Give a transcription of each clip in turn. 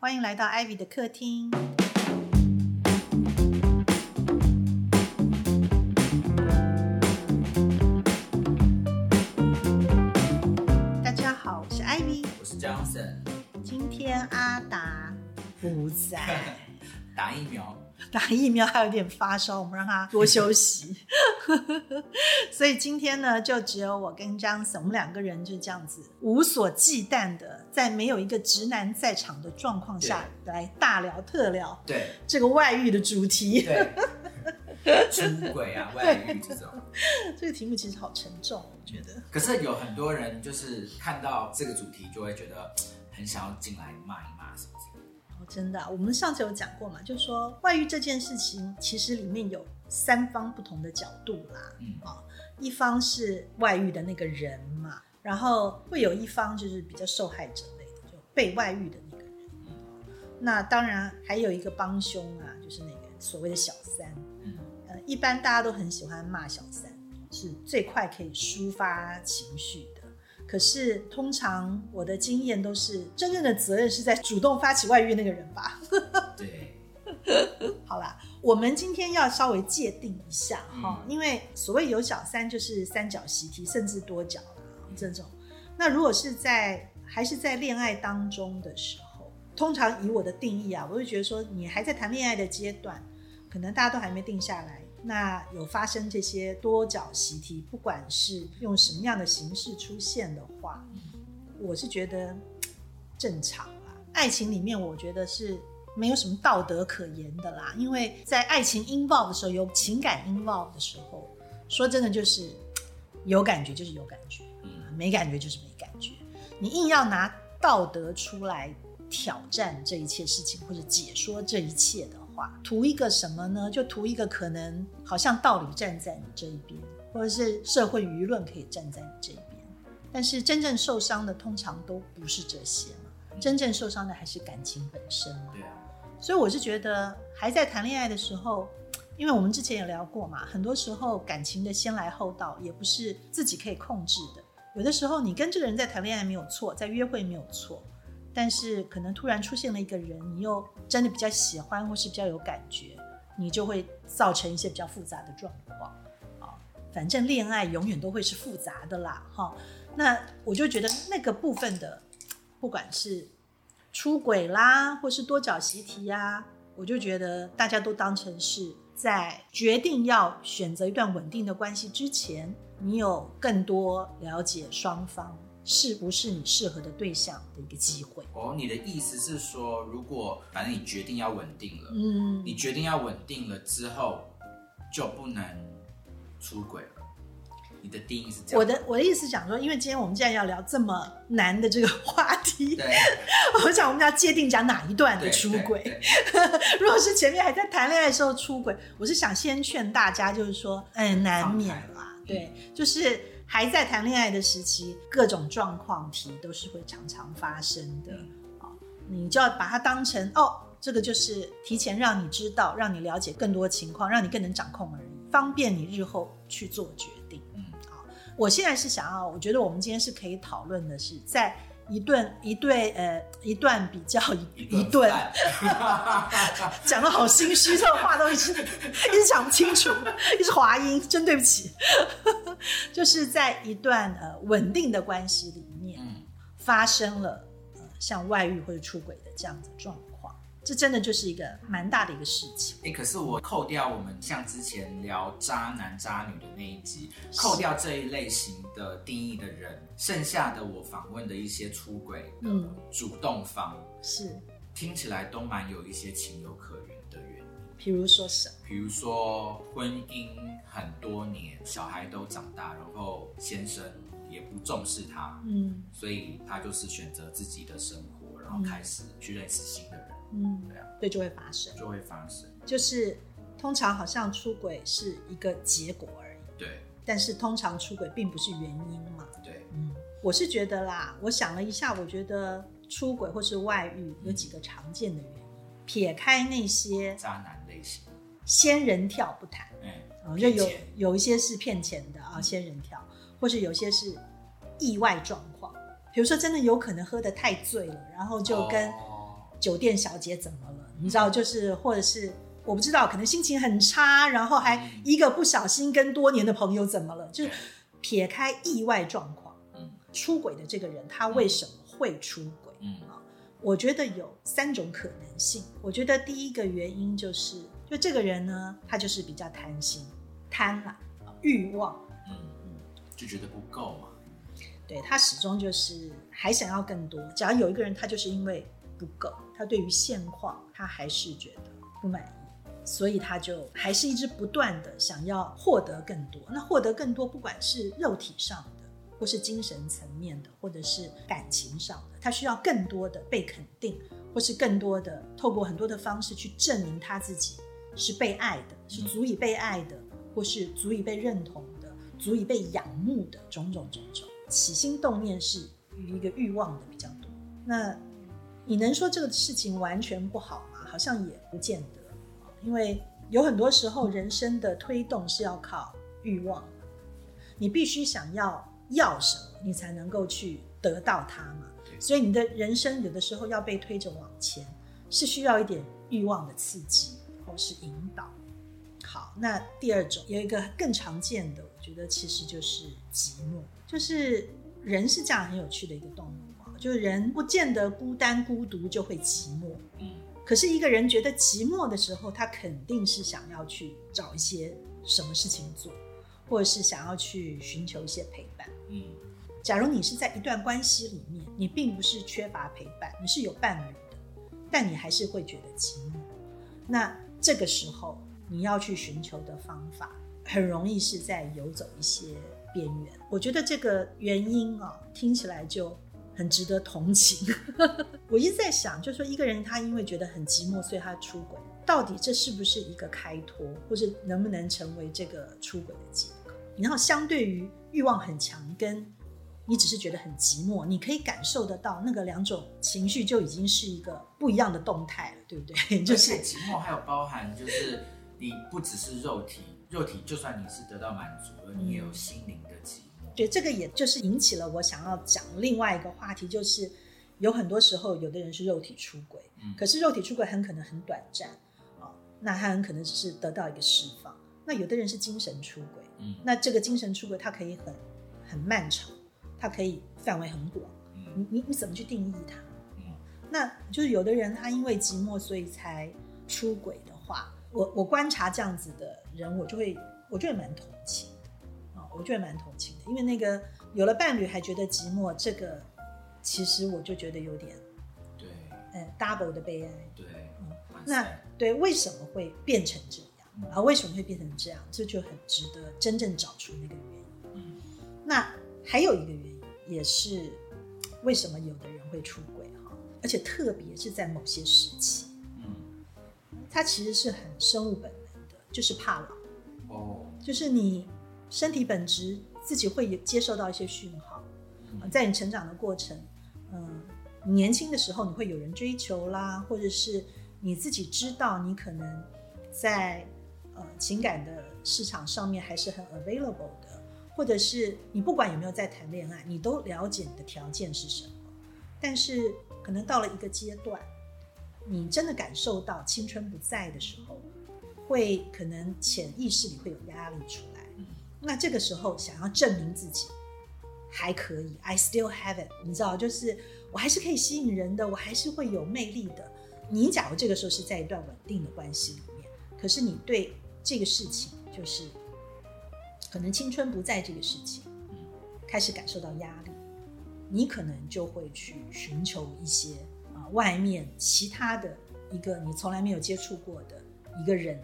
欢迎来到 Ivy 的客厅。大家好，我是 Ivy。我是 Johnson，今天阿达不在，打疫苗，打疫苗还有点发烧，我们让他多休息。所以今天呢，就只有我跟 Johnson，我们两个人就这样子无所忌惮的，在没有一个直男在场的状况下来大聊特聊对这个外遇的主题。对，出轨啊、外遇这种。这个题目其实好沉重，我觉得。可是有很多人就是看到这个主题，就会觉得很想要进来骂一骂什么之类的。哦，真的啊、我们上次有讲过嘛，就是说外遇这件事情，其实里面有三方不同的角度啦。嗯啊、一方是外遇的那个人嘛，然后会有一方就是比较受害者类的，就被外遇的那个人。那当然还有一个帮凶啊，就是那个所谓的小三。嗯，呃，一般大家都很喜欢骂小三，是最快可以抒发情绪的。可是通常我的经验都是，真正的责任是在主动发起外遇那个人吧。对，好啦，我们今天要稍微界定一下哈、嗯因为所谓有小三就是三角习题，甚至多角这种。那如果是在还是在恋爱当中的时候，通常以我的定义啊，我会觉得说，你还在谈恋爱的阶段，可能大家都还没定下来。那有发生这些多角习题，不管是用什么样的形式出现的话，我是觉得正常啦。爱情里面，我觉得是没有什么道德可言的啦，因为在爱情 involve 的时候，有情感 involve 的时候，说真的就是有感觉就是有感觉，嗯，没感觉就是没感觉。你硬要拿道德出来挑战这一切事情，或者解说这一切的话，图一个什么呢？就图一个可能好像道理站在你这一边，或者是社会舆论可以站在你这一边。但是真正受伤的通常都不是这些嘛，真正受伤的还是感情本身嘛。对啊，所以我是觉得，还在谈恋爱的时候，因为我们之前也聊过嘛，很多时候感情的先来后到也不是自己可以控制的。有的时候你跟这个人在谈恋爱没有错，在约会没有错，但是可能突然出现了一个人，你又真的比较喜欢或是比较有感觉，你就会造成一些比较复杂的状况。啊，反正恋爱永远都会是复杂的啦，哈。那我就觉得那个部分的，不管是出轨啦，或是多角习题呀，我就觉得大家都当成是在决定要选择一段稳定的关系之前，你有更多了解双方是不是你适合的对象的一个机会。哦，你的意思是说，如果反正你决定要稳定了，嗯，你决定要稳定了之后，就不能出轨了。你的定义是这样？我的我的意思是讲说，因为今天我们既然要聊这么难的这个话题，对 我想我们要界定讲哪一段的出轨。如果是前面还在谈恋爱的时候出轨，我是想先劝大家，就是说，嗯，难免啦，对，就是还在谈恋爱的时期，各种状况题都是会常常发生的你就要把它当成哦，这个就是提前让你知道，让你了解更多情况，让你更能掌控而已，方便你日后去做决定。嗯好我现在是想要，我觉得我们今天是可以讨论的是，在一顿一对呃一段比较一一顿。饭 讲的好心虚，这种话都一直一直讲不清楚，一直滑音，真对不起。就是在一段呃稳定的关系里面，嗯，发生了呃像外遇或者出轨的这样子的状况，这真的就是一个蛮大的一个事情。哎、可是我扣掉我们像之前聊渣男渣女的那一集，扣掉这一类型的定义的人，剩下的我访问的一些出轨的嗯主动方，是，听起来都蛮有一些情有可原的原因。比如说什么？比如说婚姻很多年，小孩都长大，然后先生也不重视他，嗯所以他就是选择自己的生活，然后开始去认识新的人，嗯，对啊，对，就会发生。就会发生。就是通常好像出轨是一个结果而已，对。但是通常出轨并不是原因嘛。对，嗯，我是觉得啦，我想了一下，我觉得出轨或是外遇有几个常见的原因，撇开那些渣男类型，仙人跳不谈，嗯，啊，就有有一些是骗钱的啊，仙人跳，或是有些是意外状况，比如说真的有可能喝得太醉了，然后就跟哦酒店小姐怎么了？你知道，就是或者是我不知道，可能心情很差，然后还一个不小心跟多年的朋友怎么了？就是撇开意外状况，嗯出轨的这个人他为什么会出轨？嗯我觉得有三种可能性。我觉得第一个原因就是，就这个人呢，他就是比较贪心、贪婪、欲望，嗯，就觉得不够嘛。对他始终就是还想要更多。只要有一个人，他就是因为不够，他对于现况他还是觉得不满意，所以他就还是一直不断的想要获得更多。那获得更多，不管是肉体上的，或是精神层面的，或者是感情上的，他需要更多的被肯定，或是更多的透过很多的方式去证明他自己是被爱的，是足以被爱的，或是足以被认同的，足以被仰慕的种种种种。起心动念是一个欲望的比较多。那你能说这个事情完全不好吗？好像也不见得，因为有很多时候人生的推动是要靠欲望的，你必须想要要什么，你才能够去得到它嘛。对所以你的人生有的时候要被推着往前，是需要一点欲望的刺激或是引导。好，那第二种有一个更常见的，我觉得其实就是寂寞，就是人是这样很有趣的一个动物啊，就是人不见得孤单孤独就会寂寞，嗯可是一个人觉得寂寞的时候，他肯定是想要去找一些什么事情做，或者是想要去寻求一些陪伴。嗯假如你是在一段关系里面，你并不是缺乏陪伴，你是有伴侣的，但你还是会觉得寂寞。那这个时候你要去寻求的方法，很容易是在游走一些边缘。我觉得这个原因啊，听起来就很值得同情。我一直在想，就说一个人他因为觉得很寂寞，所以他出轨，到底这是不是一个开脱，或是能不能成为这个出轨的借口？然后相对于欲望很强，跟你只是觉得很寂寞，你可以感受得到那个两种情绪就已经是一个不一样的动态了，对不对？就是而且寂寞还有包含，就是你不只是肉体，肉体就算你是得到满足了，你也有心灵的。对，这个也就是引起了我想要讲另外一个话题，就是有很多时候有的人是肉体出轨，嗯可是肉体出轨很可能很短暂啊、那他很可能只是得到一个释放。那有的人是精神出轨，嗯那这个精神出轨它可以很很漫长，它可以范围很广，嗯你你你怎么去定义它？嗯那就是有的人他因为寂寞所以才出轨的话，我我观察这样子的人，我就会我就会蛮同情我觉得蛮同情的，因为那个有了伴侣还觉得寂寞，这个其实我就觉得有点对嗯 double 的悲哀。对，嗯那对，为什么会变成这样嗯啊？为什么会变成这样？这就很值得真正找出那个原因。嗯那还有一个原因，也是为什么有的人会出轨哈，而且特别是在某些时期，嗯它其实是很生物本能的，就是怕老，哦就是你身体本质自己会有接受到一些讯号，在你成长的过程，嗯，年轻的时候你会有人追求啦，或者是你自己知道你可能在呃情感的市场上面还是很 available 的，或者是你不管有没有在谈恋爱，你都了解你的条件是什么，但是可能到了一个阶段，你真的感受到青春不在的时候，会可能潜意识里会有压力出来。那这个时候想要证明自己还可以，I still have it，你知道，就是我还是可以吸引人的，我还是会有魅力的。你假如这个时候是在一段稳定的关系里面，可是你对这个事情，就是可能青春不在这个事情，开始感受到压力，你可能就会去寻求一些啊、外面其他的一个你从来没有接触过的一个人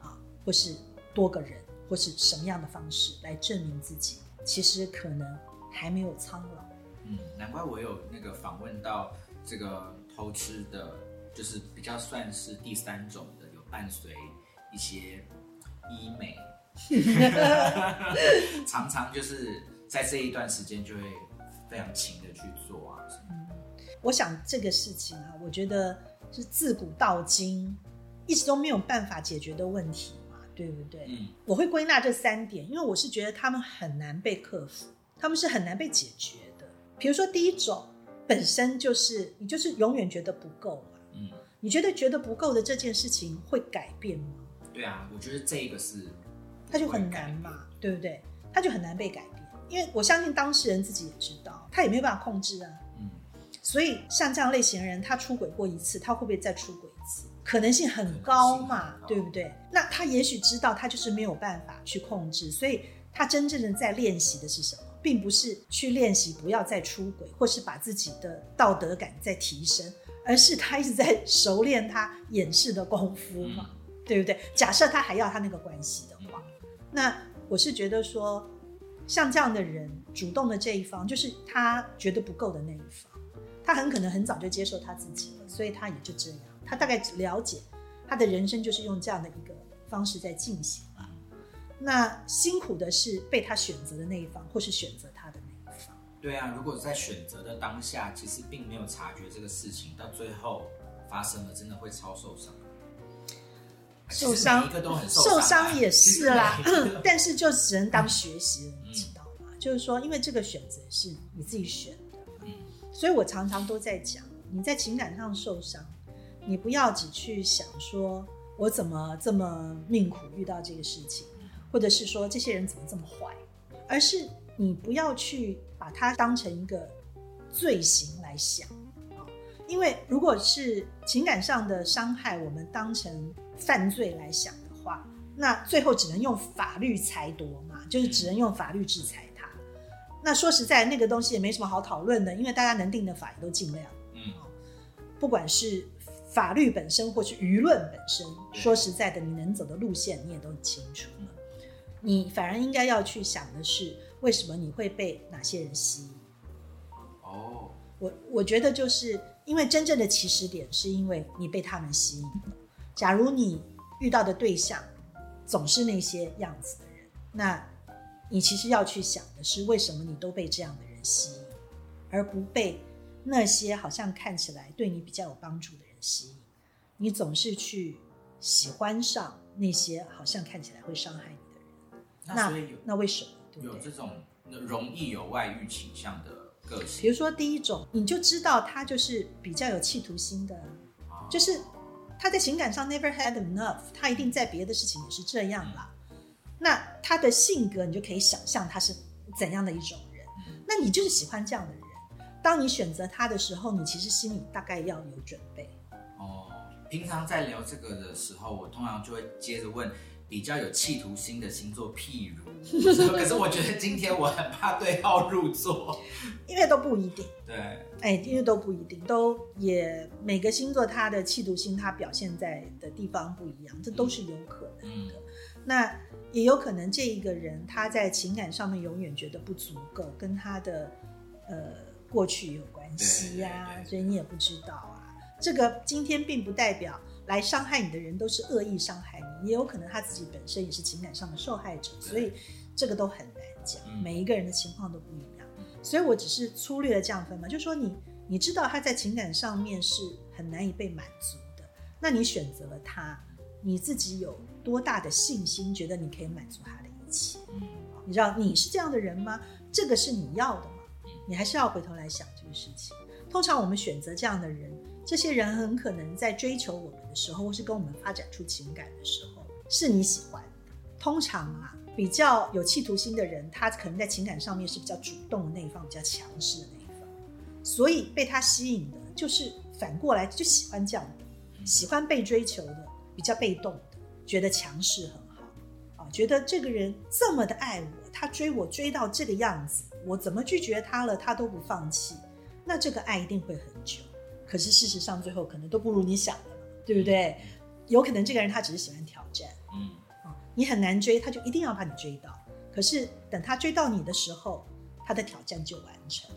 啊，或是多个人，或是什么样的方式来证明自己，其实可能还没有苍老。嗯，难怪我有那个访问到这个偷吃的，就是比较算是第三种的，有伴随一些医美，常常就是在这一段时间就会非常勤的去做啊什么。我想这个事情啊，我觉得是自古到今一直都没有办法解决的问题嘛，对不对？嗯我会归纳这三点，因为我是觉得他们很难被克服，他们是很难被解决的。比如说第一种，本身就是你就是永远觉得不够嘛，嗯你觉得觉得不够的这件事情会改变吗？对啊，我觉得这一个是他就很难嘛，对不对？他就很难被改变，因为我相信当事人自己也知道，他也没有办法控制啊。嗯，所以像这样类型的人，他出轨过一次，他会不会再出轨？可能性很高嘛对不对？那他也许知道他就是没有办法去控制，所以他真正的在练习的是什么，并不是去练习不要再出轨，或是把自己的道德感再提升，而是他一直在熟练他掩饰的功夫嘛，对不对？假设他还要他那个关系的话，那我是觉得说，像这样的人，主动的这一方，就是他觉得不够的那一方，他很可能很早就接受他自己了，所以他也就这样，他大概了解他的人生就是用这样的一个方式在进行了。那辛苦的是被他选择的那一方，或是选择他的那一方。对啊，如果在选择的当下，其实并没有察觉这个事情，到最后发生了，真的会超受伤。受伤一个都很受伤啊，伤也是 啦但是就只能当学习你知道吗？就是说，因为这个选择是你自己选的，嗯所以我常常都在讲，你在情感上受伤，你不要只去想说我怎么这么命苦遇到这个事情，或者是说这些人怎么这么坏，而是你不要去把它当成一个罪行来想。啊因为如果是情感上的伤害，我们当成犯罪来想的话，那最后只能用法律裁夺嘛，就是只能用法律制裁他。那说实在，那个东西也没什么好讨论的，因为大家能定的法也都尽量。嗯，不管是法律本身或是舆论本身，说实在的，你能走的路线你也都很清楚了。你反而应该要去想的是，为什么你会被哪些人吸引？哦，我我觉得就是因为真正的起始点是因为你被他们吸引了。假如你遇到的对象总是那些样子的人，那你其实要去想的是，为什么你都被这样的人吸引，而不被那些好像看起来对你比较有帮助的人吸引？你总是去喜欢上那些好像看起来会伤害你的人，那所以有那为什么？对？有这种容易有外遇倾向的个性比如，说第一种，你就知道他就是比较有企图心的，哦就是他在情感上 never had enough，他一定在别的事情也是这样啦。那他的性格，你就可以想象他是怎样的一种人。嗯那你就是喜欢这样的人。当你选择他的时候，你其实心里大概要有准备。哦，平常在聊这个的时候，我通常就会接着问比较有企图心的星座，譬如，可是我觉得今天我很怕对号入座。因为都不一定，对，哎，因为都不一定，都也每个星座它的企图心，它表现在的地方不一样，这都是有可能嗯的。那也有可能这一个人他在情感上面永远觉得不足够，跟他的呃过去有关系呀、所以你也不知道啊。这个今天并不代表来伤害你的人都是恶意伤害你，也有可能他自己本身也是情感上的受害者，所以这个都很难讲，嗯每一个人的情况都不一样。所以我只是粗略的这样分嘛，就说你你知道他在情感上面是很难以被满足的，那你选择了他，你自己有多大的信心，觉得你可以满足他的一切？嗯你知道你是这样的人吗？这个是你要的吗嗯？你还是要回头来想这个事情。通常我们选择这样的人，这些人很可能在追求我们的时候，或是跟我们发展出情感的时候，是你喜欢。通常啊，比较有企图心的人，他可能在情感上面是比较主动的那一方，比较强势的那一方，所以被他吸引的，就是反过来就喜欢这样，喜欢被追求的，比较被动的，觉得强势很好啊，觉得这个人这么的爱我，他追我追到这个样子，我怎么拒绝他了，他都不放弃，那这个爱一定会很久。可是事实上，最后可能都不如你想的，对不对？有可能这个人他只是喜欢挑战。嗯啊，你很难追，他就一定要把你追到。可是等他追到你的时候，他的挑战就完成。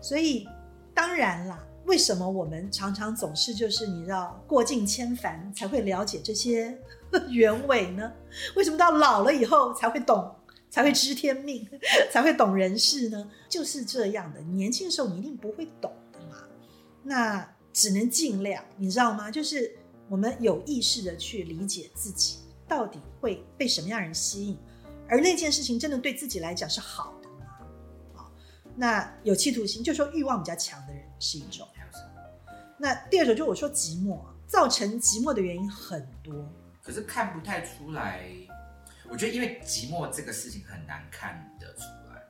所以当然啦，为什么我们常常总是就是你知道过尽千帆才会了解这些 原委呢？为什么到老了以后才会懂，才会知天命，才会懂人事呢？就是这样的。年轻的时候你一定不会懂那只能尽量，你知道吗？就是我们有意识的去理解自己到底会被什么样人吸引，而那件事情真的对自己来讲是好的吗？啊，那有企图心，就说欲望比较强的人是一种。还有什么？那第二种就是我说寂寞，造成寂寞的原因很多。可是看不太出来，我觉得因为寂寞这个事情很难看得出来。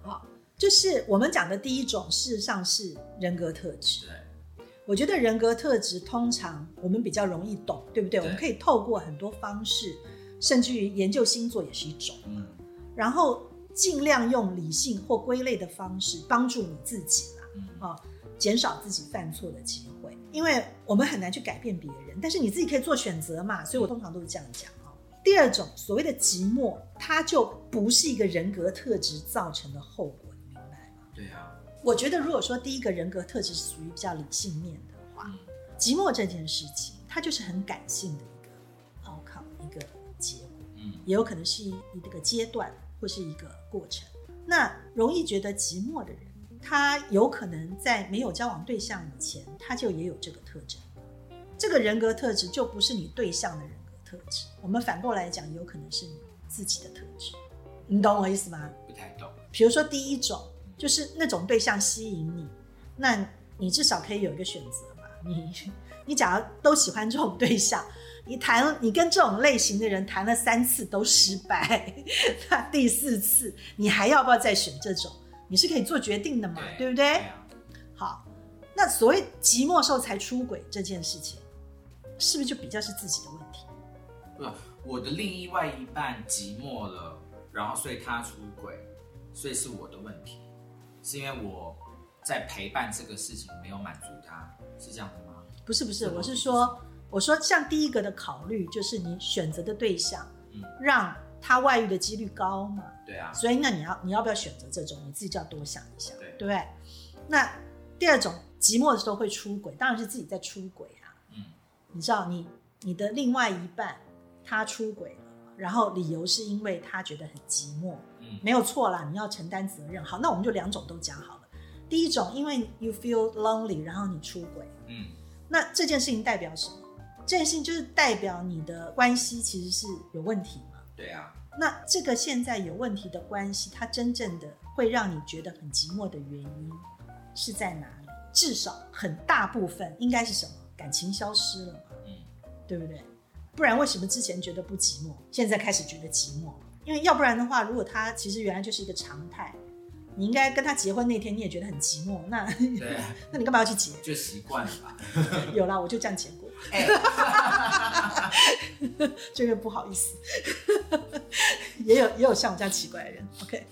好，就是我们讲的第一种，事实上是人格特质。对，我觉得人格特质通常我们比较容易懂，对不对？对我们可以透过很多方式，甚至于研究星座也是一种，嗯，然后尽量用理性或归类的方式帮助你自己啦，嗯哦，减少自己犯错的机会。因为我们很难去改变别人，但是你自己可以做选择嘛，所以我通常都是这样讲哦。第二种所谓的寂寞，它就不是一个人格特质造成的后果，对啊，我觉得，如果说第一个人格特质是属于比较理性面的话，嗯寂寞这件事情，它就是很感性的一个 outcome，一个结果，嗯也有可能是一一个阶段或是一个过程。那容易觉得寂寞的人，他有可能在没有交往对象以前，他就也有这个特征。这个人格特质就不是你对象的人格特质，我们反过来讲，有可能是你自己的特质。你懂我意思吗？不太懂。比如说第一种就是那种对象吸引你，那你至少可以有一个选择嘛。你 你假如都喜欢这种对象，你谈你跟这种类型的人谈了三次都失败，那第四次你还要不要再选这种？你是可以做决定的嘛，对不对？对啊，好，那所谓寂寞时候才出轨这件事情，是不是就比较是自己的问题？不我的另一外一半寂寞了，然后所以他出轨，所以是我的问题，是因为我在陪伴这个事情没有满足他，是这样的吗？不是不是，我是说，我说像第一个的考虑就是你选择的对象，嗯让他外遇的几率高嘛，对啊，所以那你要你要不要选择这种，你自己就要多想一想，对对不对？那第二种寂寞的时候会出轨，当然是自己在出轨啊。嗯你知道你你的另外一半他出轨了，然后理由是因为他觉得很寂寞，嗯没有错啦，你要承担责任。好，那我们就两种都讲好了。第一种，因为 you feel lonely，然后你出轨，嗯那这件事情代表什么？这件事情就是代表你的关系其实是有问题嘛。对啊，那这个现在有问题的关系，它真正的会让你觉得很寂寞的原因是在哪里？至少很大部分应该是什么？感情消失了嘛，嗯对不对？不然为什么之前觉得不寂寞，现在开始觉得寂寞？因为要不然的话，如果他其实原来就是一个常态，你应该跟他结婚那天你也觉得很寂寞，那对，那你干嘛要去结？就习惯了吧。有啦，我就这样结过。哎、这个不好意思，也有也有像我这样奇怪的人。OK，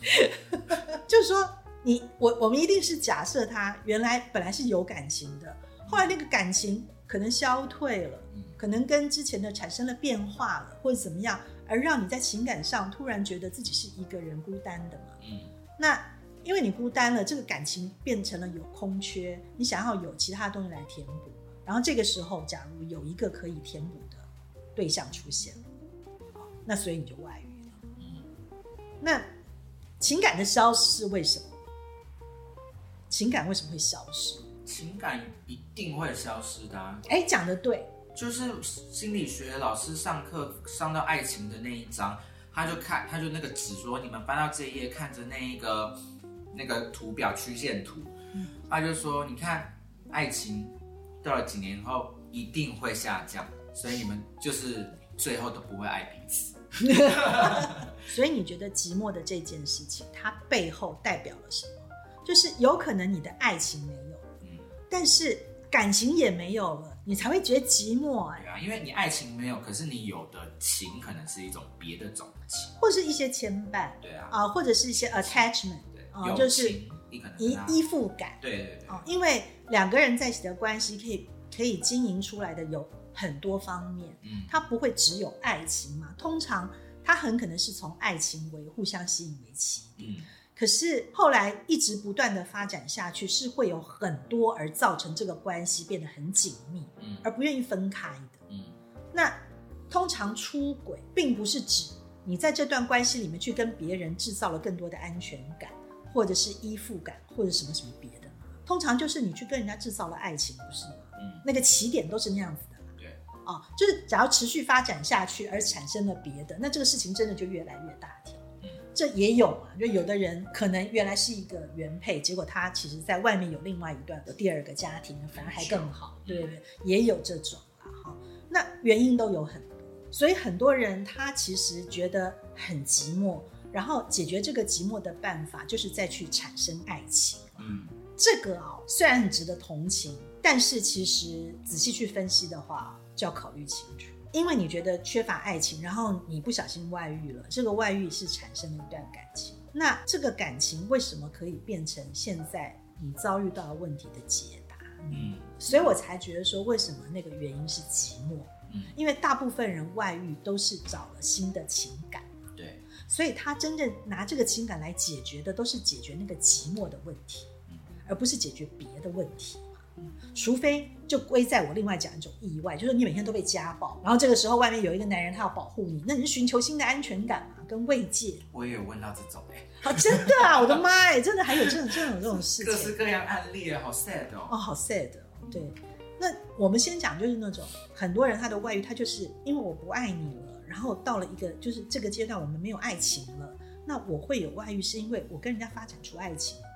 就是说你我我们一定是假设他原来本来是有感情的，后来那个感情可能消退了，嗯可能跟之前的产生了变化了，或者怎么样，而让你在情感上突然觉得自己是一个人孤单的嘛。嗯那因为你孤单了，这个感情变成了有空缺，你想要有其他东西来填补。然后这个时候，假如有一个可以填补的对象出现了，好那所以你就外遇了。嗯，那情感的消失是为什么？情感为什么会消失？情感一定会消失的、啊。哎，讲的对，就是心理学老师上课上到爱情的那一章，他就看，他就那个纸说，你们翻到这一页，看着那一个那个图表曲线图，嗯他就说，你看爱情到了几年后一定会下降，所以你们就是最后都不会爱彼此。所以你觉得寂寞的这件事情，它背后代表了什么？就是有可能你的爱情没但是感情也没有了，你才会觉得寂寞哎、对啊，因为你爱情没有，可是你有的情可能是一种别的种情。或是一些牵绊对啊，啊、或者是一些 attachment 对，啊、友就是情你可能依他依附感。对对对，啊、因为两个人在一起的关系可以可以经营出来的有很多方面，嗯。它不会只有爱情嘛，通常它很可能是从爱情为互相吸引为起点。嗯可是后来一直不断的发展下去，是会有很多而造成这个关系变得很紧密，嗯而不愿意分开的。嗯那通常出轨并不是指你在这段关系里面去跟别人制造了更多的安全感，或者是依附感，或者什么什么别的。通常就是你去跟人家制造了爱情，不是吗？嗯，那个起点都是那样子的啦。对，啊、就是只要持续发展下去而产生了别的，那这个事情真的就越来越大这也有嘛，就有的人可能原来是一个原配，结果他其实在外面有另外一段的第二个家庭，反而还更好，对不对？也有这种啊，哈。那原因都有很多，所以很多人他其实觉得很寂寞，然后解决这个寂寞的办法就是再去产生爱情。嗯，这个啊、虽然很值得同情，但是其实仔细去分析的话，就要考虑清楚。因为你觉得缺乏爱情，然后你不小心外遇了，这个外遇是产生了一段感情。那这个感情为什么可以变成现在你遭遇到的问题的解答？嗯所以我才觉得说，为什么那个原因是寂寞？嗯，因为大部分人外遇都是找了新的情感，对，所以他真正拿这个情感来解决的，都是解决那个寂寞的问题，嗯而不是解决别的问题嘛。除非就归在我另外讲一种意外，就是你每天都被家暴，然后这个时候外面有一个男人他要保护你，那你是寻求新的安全感嘛，跟慰藉。我也有问到这种哎、好，真的啊，我的妈哎，真的还有这种真的有这种事情。各式各样案例，好 sad 哦，哦。好 sad 哦。对，那我们先讲就是那种很多人他的外遇，他就是因为我不爱你了，然后到了一个就是这个阶段我们没有爱情了，那我会有外遇是因为我跟人家发展出爱情。嗯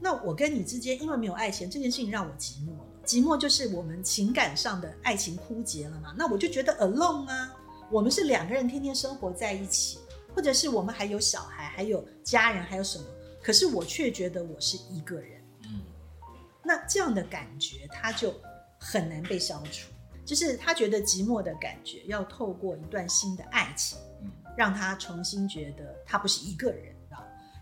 那我跟你之间因为没有爱情，这件事情让我寂寞了。寂寞就是我们情感上的爱情枯竭了嘛？那我就觉得 alone 啊。我们是两个人天天生活在一起，或者是我们还有小孩，还有家人，还有什么？可是我却觉得我是一个人。嗯那这样的感觉，他就很难被消除。就是他觉得寂寞的感觉，要透过一段新的爱情，嗯让他重新觉得他不是一个人，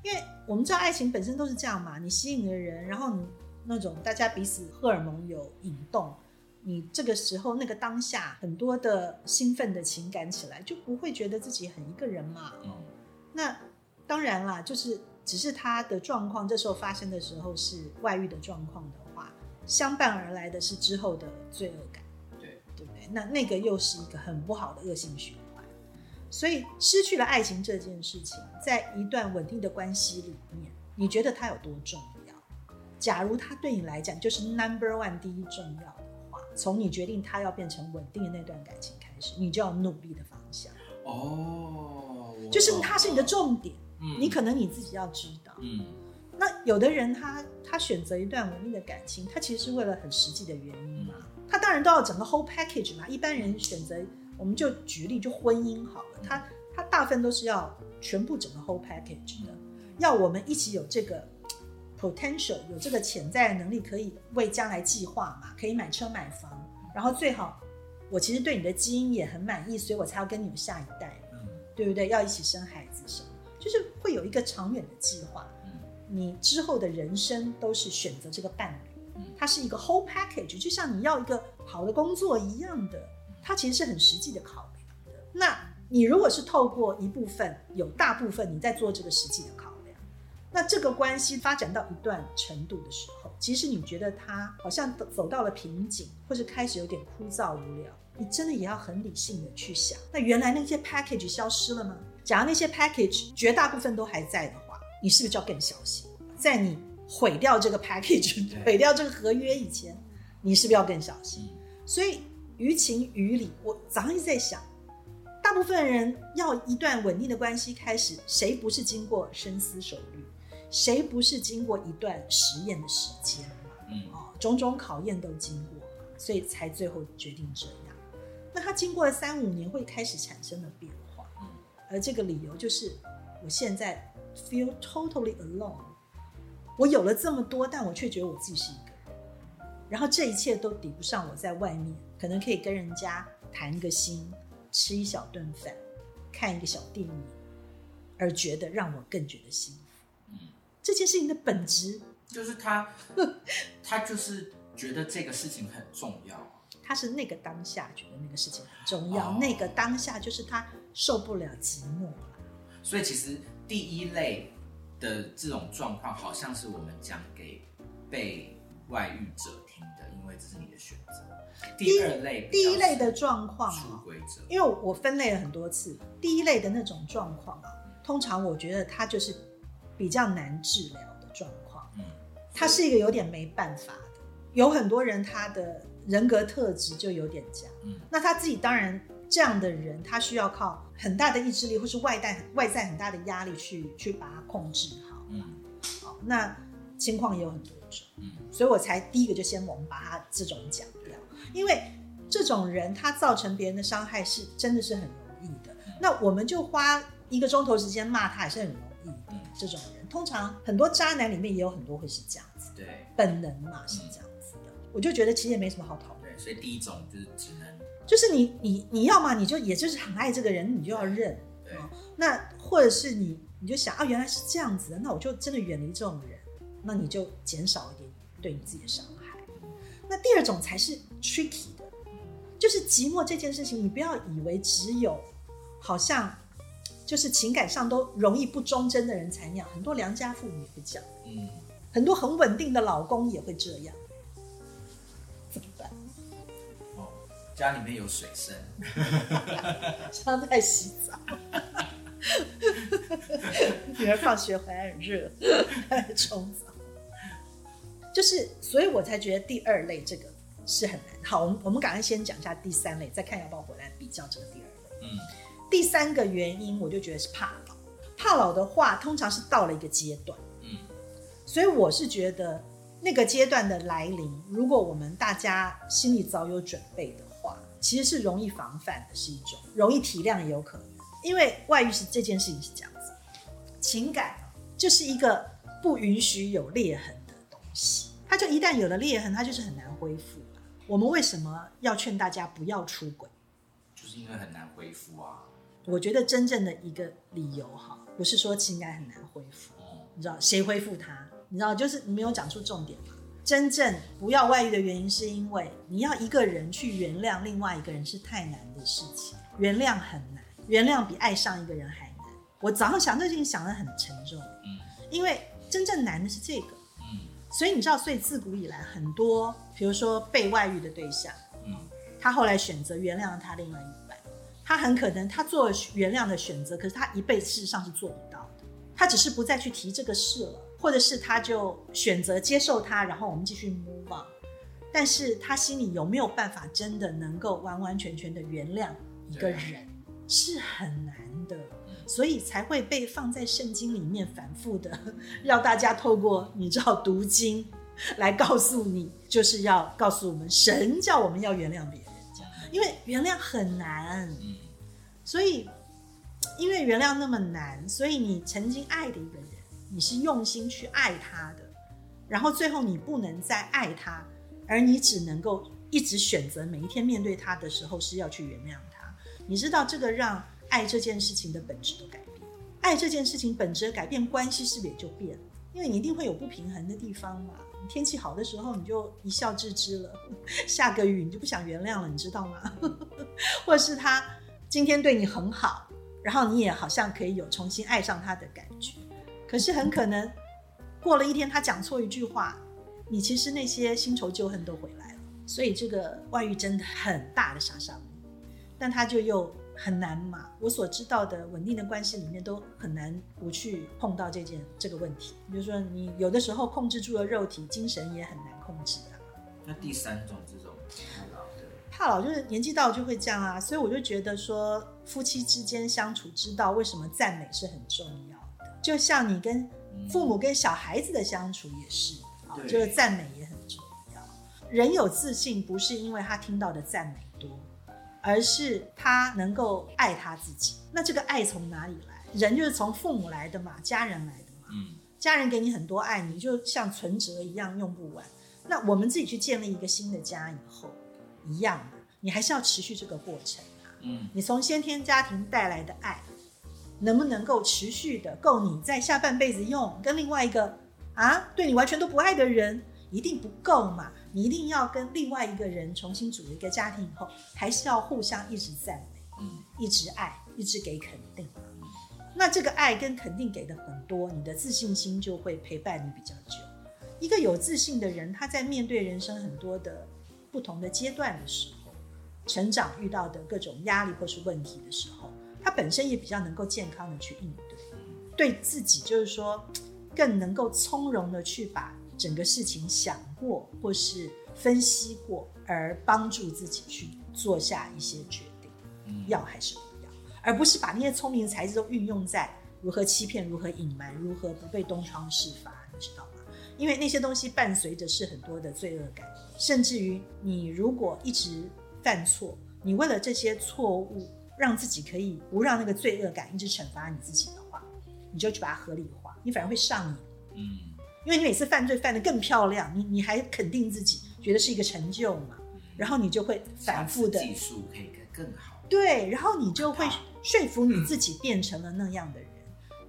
因为我们知道爱情本身都是这样嘛，你吸引的人，然后你那种大家彼此荷尔蒙有引动，你这个时候那个当下很多的兴奋的情感起来，就不会觉得自己很一个人嘛。嗯那当然啦，就是只是他的状况这时候发生的时候是外遇的状况的话，相伴而来的是之后的罪恶感，对，对不对？那那个又是一个很不好的恶性循环。所以失去了爱情这件事情，在一段稳定的关系里面，你觉得它有多重要？假如它对你来讲就是 number one 第一重要的话，从你决定它要变成稳定的那段感情开始，你就要努力的方向，哦，就是懂它是你的重点。嗯你可能你自己要知道。嗯那有的人他他选择一段稳定的感情，他其实是为了很实际的原因嘛。他当然都要整个 whole package 嘛。一般人选择，我们就举例就婚姻好了，他他大部分都是要全部整个 whole package 的，要我们一起有这个 potential，有这个潜在的能力，可以为将来计划嘛，可以买车买房，然后最好我其实对你的基因也很满意，所以我才要跟你有下一代对不对？要一起生孩子什么，就是会有一个长远的计划。嗯你之后的人生都是选择这个伴侣嗯，它是一个 whole package，就像你要一个好的工作一样的，它其实是很实际的考量的。那你如果是透过一部分，有大部分你在做这个实际的考量，那这个关系发展到一段程度的时候，其实你觉得它好像走到了瓶颈，或是开始有点枯燥无聊，你真的也要很理性的去想，那原来那些 package 消失了吗？假如那些 package 绝大部分都还在的话，你是不是就要更小心？在你毁掉这个 package、毁掉这个合约以前，你是不是要更小心？嗯所以于情于理，我早上一直在想，大部分人要一段稳定的关系开始，谁不是经过深思熟虑？谁不是经过一段实验的时间嘛？嗯哦，种种考验都经过，所以才最后决定这样。那他经过了三五年，会开始产生了变化，嗯而这个理由就是我现在 feel totally alone，我有了这么多，但我却觉得我自己是一个人，然后这一切都抵不上我在外面可能可以跟人家谈个心，吃一小顿饭，看一个小电影，而觉得让我更觉得幸福。嗯，这件事情的本质，就是他，他就是觉得这个事情很重要。他是那个当下觉得那个事情很重要，哦那个当下就是他受不了寂寞了。所以其实第一类的这种状况，好像是我们讲给被外遇者听的，因为这是你的选择。第二类，第一类的状况因为我分类了很多次，第一类的那种状况啊，通常我觉得它就是比较难治疗的状况，嗯，它是一个有点没办法的。有很多人他的人格特质就有点这样，嗯。那他自己当然这样的人，他需要靠很大的意志力，或是外在外在很大的压力去去把它控制好。嗯。好，那情况也有很多种，嗯。所以我才第一个就先我们把他这种讲掉，因为这种人他造成别人的伤害是真的是很容易的。那我们就花一个钟头时间骂他也是很容易的。嗯，这种人通常很多渣男里面也有很多会是这样子，对本能嘛是这样子的。我就觉得其实也没什么好讨论。对，所以第一种就是只能就是你你你要嘛，你就也就是很爱这个人，你就要认。对哦那或者是你你就想啊，原来是这样子的，那我就真的远离这种人，那你就减少一点对你自己的伤害。那第二种才是 tricky 的，就是寂寞这件事情，你不要以为只有好像就是情感上都容易不忠贞的人才那样，很多良家妇女也会这样，嗯很多很稳定的老公也会这样，怎么办？哦，家里面有水声，像在洗澡。女儿放学回来很热，在冲澡。就是，所以我才觉得第二类这个是很难。好，我们我们赶快先讲一下第三类，再看要不要回来比较这个第二类。嗯第三个原因，我就觉得是怕老。怕老的话，通常是到了一个阶段，嗯所以我是觉得那个阶段的来临，如果我们大家心里早有准备的话，其实是容易防范的，是一种容易体谅也有可能。因为外遇是这件事情是这样子，情感啊就是一个不允许有裂痕的东西，它就一旦有了裂痕，它就是很难恢复。我们为什么要劝大家不要出轨？就是因为很难恢复啊。我觉得真正的一个理由哈，不是说情感很难恢复，哦，你知道谁恢复它？你知道，就是你没有讲出重点嘛。真正不要外遇的原因，是因为你要一个人去原谅另外一个人是太难的事情，原谅很难，原谅比爱上一个人还难。我早上想这件事情想得很沉重，嗯因为真正难的是这个。嗯所以你知道，所以自古以来很多，比如说被外遇的对象，嗯他后来选择原谅了他另外一半，他很可能他做了原谅的选择，可是他一辈子事实上是做不到的。他只是不再去提这个事了，或者是他就选择接受他，然后我们继续 move on。但是他心里有没有办法真的能够完完全全的原谅一个人，是很难的。所以才会被放在圣经里面反复的，让大家透过你知道读经来告诉你，就是要告诉我们，神叫我们要原谅别人，这样，因为原谅很难，嗯所以因为原谅那么难，所以你曾经爱的一个人，你是用心去爱他的，然后最后你不能再爱他，而你只能够一直选择每一天面对他的时候是要去原谅他。你知道这个让爱这件事情的本质都改变，爱这件事情本质的改变，关系是不是也就变了？因为你一定会有不平衡的地方嘛。天气好的时候，你就一笑置之了；下个雨，你就不想原谅了，你知道吗？或者是他今天对你很好，然后你也好像可以有重新爱上他的感觉，可是很可能过了一天，他讲错一句话，你其实那些新仇旧恨都回来了。所以这个外遇真的很大的杀伤力，但他就又很难嘛。我所知道的稳定的关系里面都很难不去碰到这件这个问题。比如说，你有的时候控制住了肉体，精神也很难控制啊。那第三种这种怕老的，怕老就是年纪到了就会这样啊，所以我就觉得说，夫妻之间相处之道，为什么赞美是很重要的？就像你跟父母跟小孩子的相处也是啊，就是赞美也很重要。人有自信，不是因为他听到的赞美多，而是他能够爱他自己。那这个爱从哪里来？人就是从父母来的嘛，家人来的嘛。嗯家人给你很多爱，你就像存折一样用不完。那我们自己去建立一个新的家以后，一样的，你还是要持续这个过程啊。嗯你从先天家庭带来的爱，能不能够持续的够你在下半辈子用？跟另外一个啊对你完全都不爱的人，一定不够嘛。你一定要跟另外一个人重新组一个家庭以后，还是要互相一直赞美。嗯一直爱，一直给肯定。那这个爱跟肯定给的很多，你的自信心就会陪伴你比较久。一个有自信的人，他在面对人生很多的不同的阶段的时候，成长遇到的各种压力或是问题的时候，他本身也比较能够健康的去应对，对自己就是说更能够从容的去把整个事情想过或是分析过，而帮助自己去做下一些决定。嗯要还是不要，而不是把那些聪明才智都运用在如何欺骗、如何隐瞒、如何不被东窗事发，你知道吗？因为那些东西伴随着是很多的罪恶感，甚至于你如果一直犯错，你为了这些错误让自己可以不让那个罪恶感一直惩罚你自己的话，你就去把它合理化，你反而会上瘾。嗯，因为你每次犯罪犯得更漂亮，你你还肯定自己，觉得是一个成就嘛，然后你就会反复的技术可以更更好。对，然后你就会说服你自己变成了那样的人。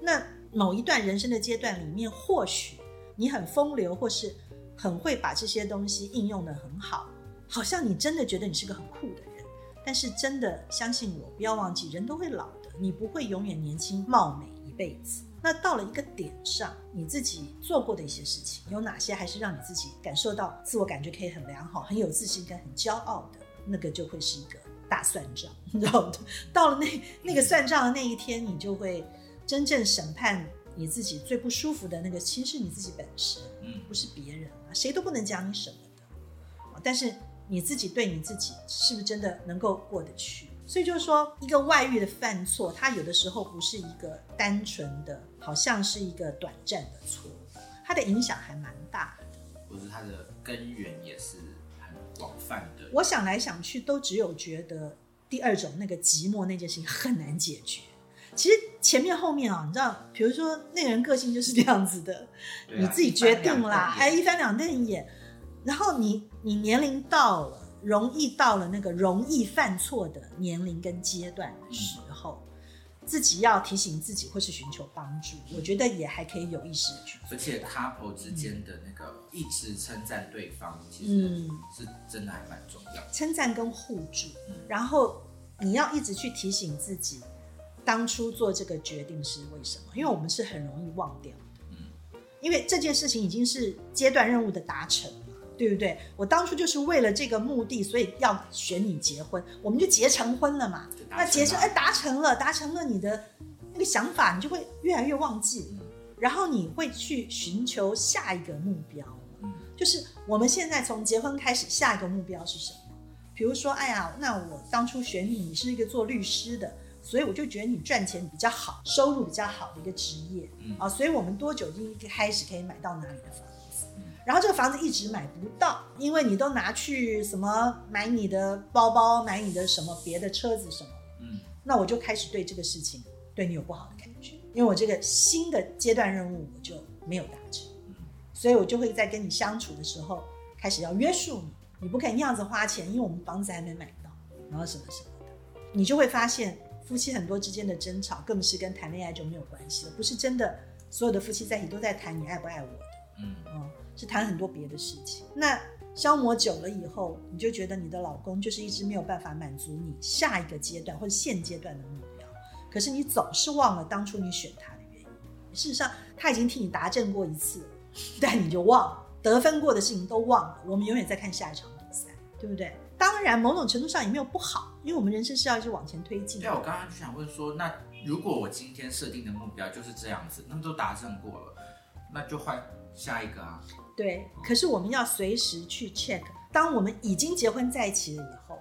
那某一段人生的阶段里面，或许你很风流，或是很会把这些东西应用的很好，好像你真的觉得你是个很酷的人。但是真的相信我，不要忘记，人都会老的，你不会永远年轻貌美一辈子。那到了一个点上，你自己做过的一些事情，有哪些还是让你自己感受到自我感觉可以很良好、很有自信跟很骄傲的？那个就会是一个大算账，你知道吗？到了那那个算账的那一天，你就会真正审判你自己最不舒服的那个，其实是你自己本身，嗯不是别人啊，谁都不能讲你什么的。啊但是你自己对你自己是不是真的能够过得去？所以就是说，一个外遇的犯错，它有的时候不是一个单纯的，好像是一个短暂的错误，它的影响还蛮大的。或是它的根源也是很广泛的。我想来想去，都只有觉得第二种那个寂寞那件事情很难解决。其实前面后面啊，你知道，比如说那个人个性就是这样子的，啊你自己决定啦，哎，一一翻两瞪眼。然后你你年龄到了，容易到了那个容易犯错的年龄跟阶段的时候，自己要提醒自己或是寻求帮助，我觉得也还可以有意识的去。而且 couple 之间的那个一直称赞对方，其实嗯是真的还蛮重要的。称赞跟互助嗯，然后你要一直去提醒自己，当初做这个决定是为什么？因为我们是很容易忘掉的，嗯因为这件事情已经是阶段任务的达成嘛，对不对？我当初就是为了这个目的，所以要选你结婚，我们就结成婚了嘛。那结成哎达成了，达成了你的那个想法，你就会越来越忘记，嗯然后你会去寻求下一个目标。嗯就是我们现在从结婚开始，下一个目标是什么？比如说，哎呀，那我当初选你，你是一个做律师的，所以我就觉得你赚钱比较好，收入比较好的一个职业嗯啊，所以我们多久就开始可以买到哪里的房？然后这个房子一直买不到，因为你都拿去什么买你的包包，买你的什么别的车子什么，嗯那我就开始对这个事情对你有不好的感觉，因为我这个新的阶段任务我就没有达成。嗯所以我就会在跟你相处的时候开始要约束你，你不可以那样子花钱，因为我们房子还没买到，然后什么什么的，你就会发现夫妻很多之间的争吵，更是跟谈恋爱就没有关系了，不是真的所有的夫妻在一起都在谈你爱不爱我的，嗯嗯，是谈很多别的事情。那消磨久了以后，你就觉得你的老公就是一直没有办法满足你下一个阶段或者现阶段的目标，可是你总是忘了当初你选他的原因。事实上，他已经替你答正过一次了。但你就忘了得分过的事情都忘了，我们永远在看下一场比赛，对不对？当然，某种程度上也没有不好，因为我们人生是要一直往前推进对啊，我刚刚就想问说，那如果我今天设定的目标就是这样子，那么都达成过了，那就换下一个啊。对，可是我们要随时去 check，当我们已经结婚在一起了以后，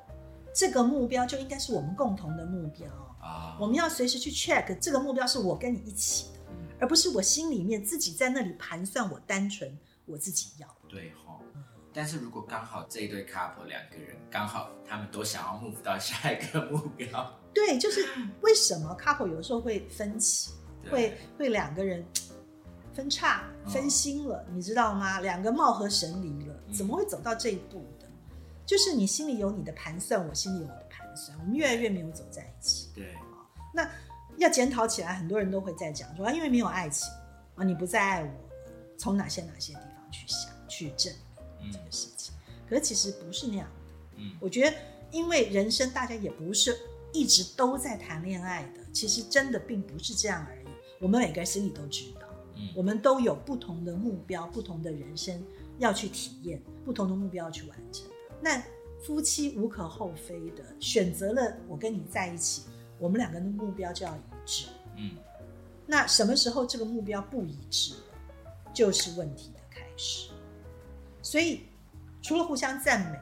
这个目标就应该是我们共同的目标。啊，我们要随时去 check 这个目标是我跟你一起的，嗯而不是我心里面自己在那里盘算，我单纯我自己要。对吼。但是如果刚好这一对 couple 两个人刚好他们都想要 move 到下一个目标，对，就是为什么 couple 有时候会分歧，会会两个人分叉、嗯分心了，你知道吗？两个貌合神离了，嗯怎么会走到这一步的？就是你心里有你的盘算，我心里有我的盘算，我们越来越没有走在一起。对，那要检讨起来，很多人都会在讲说，啊因为没有爱情啊，你不再爱我了，从哪些哪些地方去想、去证明嗯这个事情。可是其实不是那样的。嗯我觉得，因为人生大家也不是一直都在谈恋爱的，其实真的并不是这样而已。我们每个人心里都知道，嗯我们都有不同的目标、不同的人生要去体验，不同的目标要去完成。那夫妻无可厚非的选择了我跟你在一起，我们两个人的目标就要一致。嗯那什么时候这个目标不一致了，就是问题的开始。所以，除了互相赞美，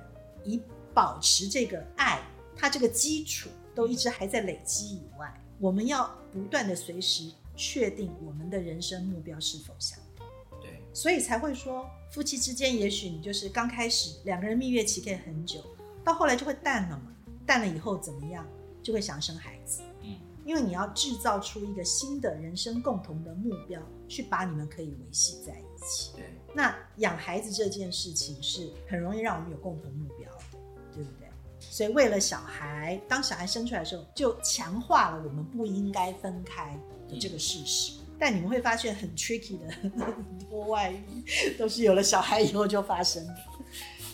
以保持这个爱，它这个基础，都一直还在累积以外，我们要不断的随时确定我们的人生目标是否相同。对，所以才会说，夫妻之间也许你就是刚开始两个人蜜月期可以很久，到后来就会淡了嘛。淡了以后怎么样？就会想生孩子。嗯，因为你要制造出一个新的人生共同的目标，去把你们可以维系在一起。对，那养孩子这件事情是很容易让我们有共同目标的，对不对？所以为了小孩，当小孩生出来的时候，就强化了我们不应该分开的这个事实。但你们会发现很 tricky 的很 多外遇，都是有了小孩以后就发生的。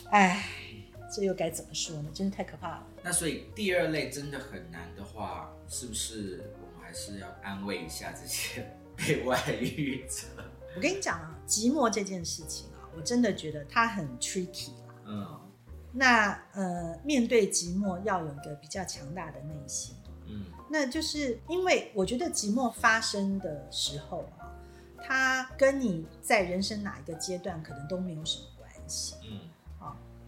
哎，这又该怎么说呢？真是太可怕了。那所以第二类真的很难的话，是不是我们还是要安慰一下这些被外遇者？我跟你讲啊，寂寞这件事情啊，我真的觉得它很 tricky 啦。嗯那呃，面对寂寞要有一个比较强大的内心。嗯那就是因为我觉得寂寞发生的时候啊，它跟你在人生哪一个阶段可能都没有什么关系。嗯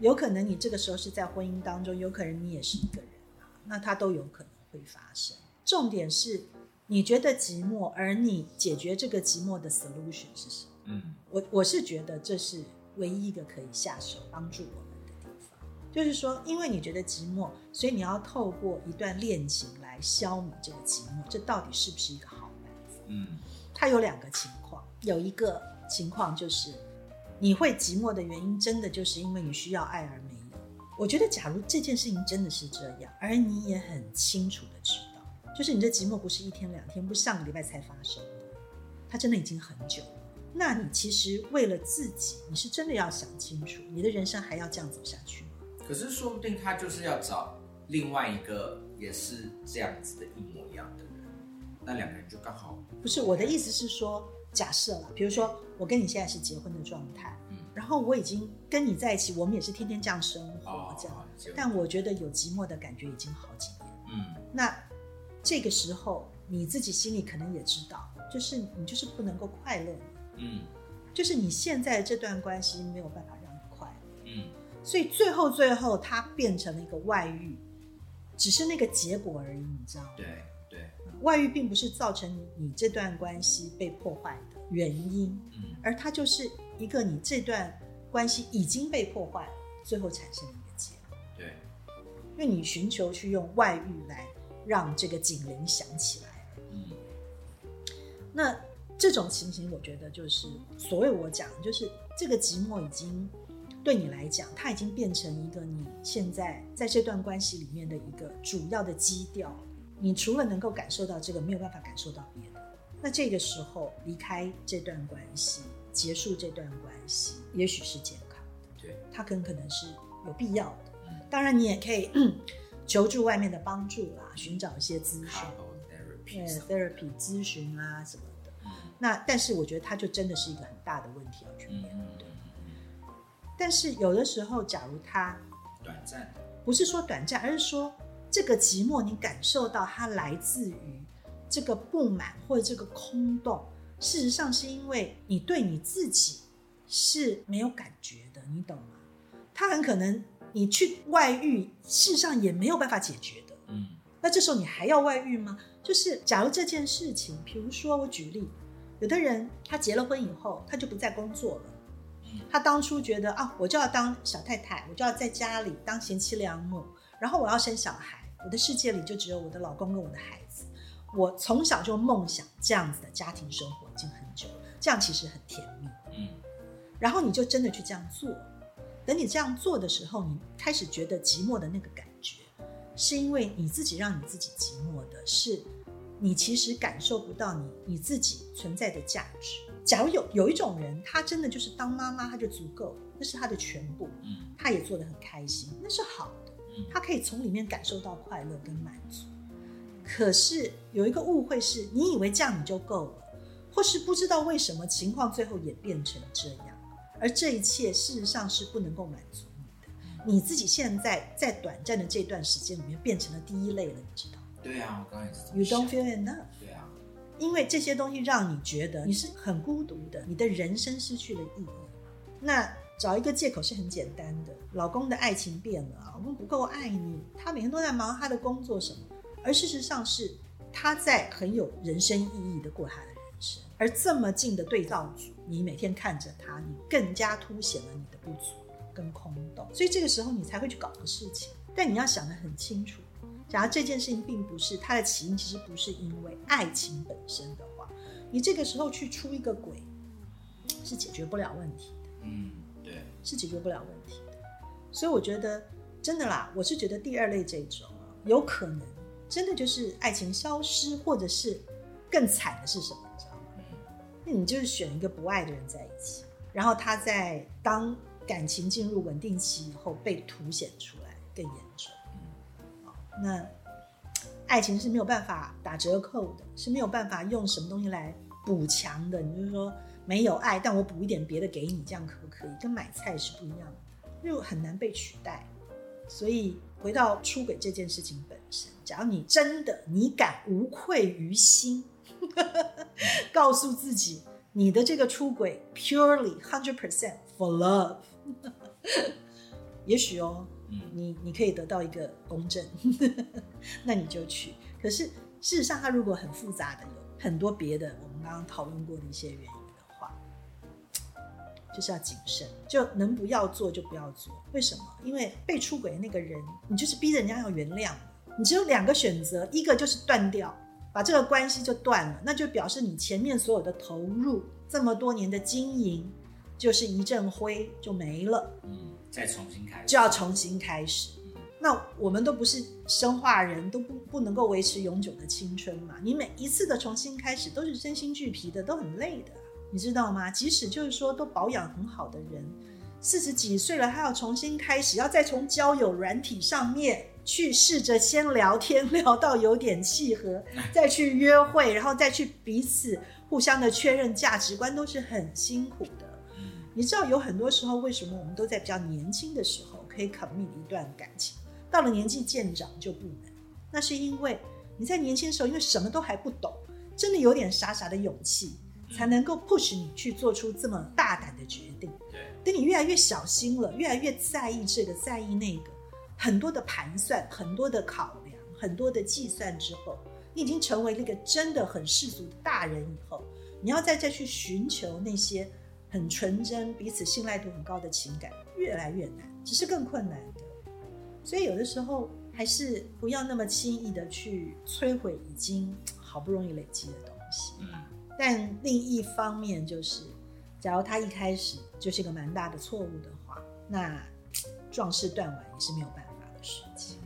有可能你这个时候是在婚姻当中，有可能你也是一个人啊，那它都有可能会发生。重点是你觉得寂寞，而你解决这个寂寞的 solution 是什么？嗯我我是觉得这是唯一一个可以下手帮助我们的地方，就是说，因为你觉得寂寞，所以你要透过一段恋情来消弭这个寂寞，这到底是不是一个好办法？嗯它有两个情况，有一个情况就是你会寂寞的原因，真的就是因为你需要爱而没有。我觉得，假如这件事情真的是这样，而你也很清楚的知道，就是你这寂寞不是一天两天，不是上个礼拜才发生的，它真的已经很久了。那你其实为了自己，你是真的要想清楚，你的人生还要这样走下去吗？可是说不定他就是要找另外一个也是这样子的一模一样的人，那两个人就刚好不是我的意思是说，假设了，比如说我跟你现在是结婚的状态，嗯。然后我已经跟你在一起，我们也是天天这样生活，哦这样。但我觉得有寂寞的感觉已经好几年。嗯。那这个时候你自己心里可能也知道，就是你就是不能够快乐，嗯。就是你现在这段关系没有办法让你快乐，嗯。所以最后最后它变成了一个外遇，只是那个结果而已，你知道吗？对对外遇并不是造成你这段关系被破坏的原因，嗯而它就是一个你这段关系已经被破坏，最后产生的一个结果。对因为你寻求去用外遇来让这个警铃响起来。嗯那这种情形，我觉得就是所谓我讲，就是这个寂寞已经对你来讲，它已经变成一个你现在在这段关系里面的一个主要的基调。你除了能够感受到这个，没有办法感受到别的。那这个时候离开这段关系，结束这段关系，也许是健康的，对，它很可能是有必要的。嗯当然，你也可以嗯 求助外面的帮助啦，寻找一些咨询对 therapy 咨询啊什么的。嗯那但是我觉得它就真的是一个很大的问题要去嗯面对。但是有的时候，假如它短暂不是说短暂，而是说这个寂寞你感受到它来自于这个不满或者这个空洞，事实上是因为你对你自己是没有感觉的，你懂吗？他很可能你去外遇，事实上也没有办法解决的。嗯那这时候你还要外遇吗？就是假如这件事情，比如说我举例，有的人他结了婚以后，他就不再工作了。嗯他当初觉得啊，我就要当小太太，我就要在家里当贤妻良母，然后我要生小孩，我的世界里就只有我的老公跟我的孩子。我从小就梦想这样子的家庭生活已经很久了，这样其实很甜蜜。嗯然后你就真的去这样做。等你这样做的时候，你开始觉得寂寞的那个感觉，是因为你自己让你自己寂寞的，是你其实感受不到你你自己存在的价值。假如有有一种人，他真的就是当妈妈他就足够，那是他的全部，嗯他也做得很开心，那是好的，嗯他可以从里面感受到快乐跟满足。可是有一个误会是，你以为这样你就够了，或是不知道为什么情况最后也变成这样，而这一切事实上是不能够满足你的。你自己现在在短暂的这段时间里面变成了第一类了，你知道吗对啊，我刚才也是？You don't feel enough，因为这些东西让你觉得你是很孤独的，你的人生失去了意义。那找一个借口是很简单的，老公的爱情变了，老公不够爱你，他每天都在忙他的工作什么，而事实上是他在很有人生意义的过他的人生。而这么近的对照组，你每天看着他，你更加凸显了你的不足跟空洞。所以这个时候你才会去搞个事情。但你要想得很清楚，假如这件事情并不是它的起因，其实不是因为爱情本身的话，你这个时候去出一个轨，是解决不了问题的。嗯，对，是解决不了问题的。所以我觉得真的啦，我是觉得第二类这种啊，有可能真的就是爱情消失，或者是更惨的是什么，你知道吗？那你就是选一个不爱的人在一起，然后他在当感情进入稳定期以后被凸显出来更严重。那爱情是没有办法打折扣的，是没有办法用什么东西来补强的。你就是说没有爱，但我补一点别的给你，这样可不可以？跟买菜是不一样的，因为很难被取代。所以回到出轨这件事情本身，只要你真的你敢无愧于心，告诉自己你的这个出轨 purely hundred percent for love，也许哦，嗯你你可以得到一个公证，那你就去。可是事实上，它如果很复杂的有很多别的我们刚刚讨论过的一些原因的话，就是要谨慎，就能不要做就不要做。为什么？因为被出轨的那个人，你就是逼人家要原谅，你只有两个选择，一个就是断掉，把这个关系就断了，那就表示你前面所有的投入，这么多年的经营，就是一阵灰就没了。嗯，再重新开始，就要重新开始。那我们都不是生化人，都不不能够维持永久的青春嘛。你每一次的重新开始都是身心俱疲的，都很累的，你知道吗？即使就是说都保养很好的人，四十几岁了，他要重新开始，要再从交友软体上面去试着先聊天，聊到有点契合，再去约会，然后再去彼此互相的确认价值观，都是很辛苦的。嗯你知道有很多时候，为什么我们都在比较年轻的时候可以 commit 一段感情，到了年纪渐长就不能？那是因为你在年轻的时候，因为什么都还不懂，真的有点傻傻的勇气，才能够 push 你去做出这么大胆的决定。对，等你越来越小心了，越来越在意这个在意那个，很多的盘算，很多的考量，很多的计算之后，你已经成为那个真的很世俗的大人以后，你要再再去寻求那些很纯真、彼此信赖度很高的情感，越来越难，只是更困难的。所以有的时候还是不要那么轻易的去摧毁已经好不容易累积的东西。嗯但另一方面就是，假如他一开始就是一个蛮大的错误的话，那壮士断腕也是没有办法的事情。